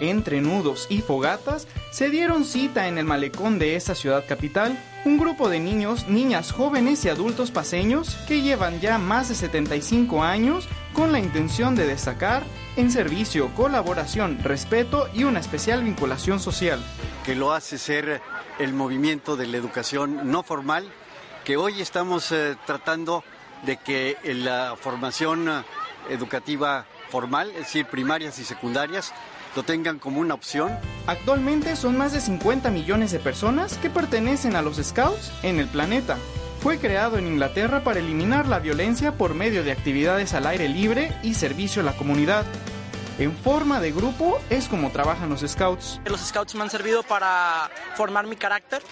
entre nudos y fogatas, se dieron cita en el malecón de esa ciudad capital un grupo de niños, niñas jóvenes y adultos paseños que llevan ya más de 75 años con la intención de destacar en servicio, colaboración, respeto y una especial vinculación social. Que lo hace ser el movimiento de la educación no formal, que hoy estamos eh, tratando de que la formación eh, educativa formal, es decir, primarias y secundarias, lo tengan como una opción. Actualmente son más de 50 millones de personas que pertenecen a los Scouts en el planeta. Fue creado en Inglaterra para eliminar la violencia por medio de actividades al aire libre y servicio a la comunidad. En forma de grupo es como trabajan los scouts. Los scouts me han servido para formar mi carácter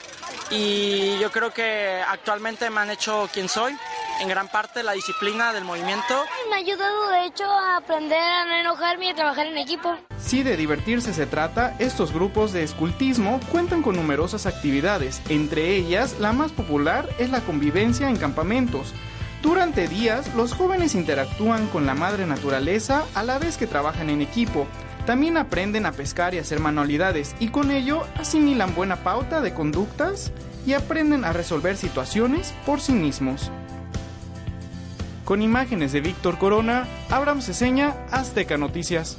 y yo creo que actualmente me han hecho quien soy en gran parte la disciplina del movimiento. Me ha ayudado de hecho a aprender a no enojarme y a trabajar en equipo. Si de divertirse se trata, estos grupos de escultismo cuentan con numerosas actividades, entre ellas la más popular es la convivencia en campamentos. Durante días, los jóvenes interactúan con la madre naturaleza a la vez que trabajan en equipo. También aprenden a pescar y hacer manualidades y con ello asimilan buena pauta de conductas y aprenden a resolver situaciones por sí mismos. Con imágenes de Víctor Corona, Abraham Ceseña, Azteca Noticias.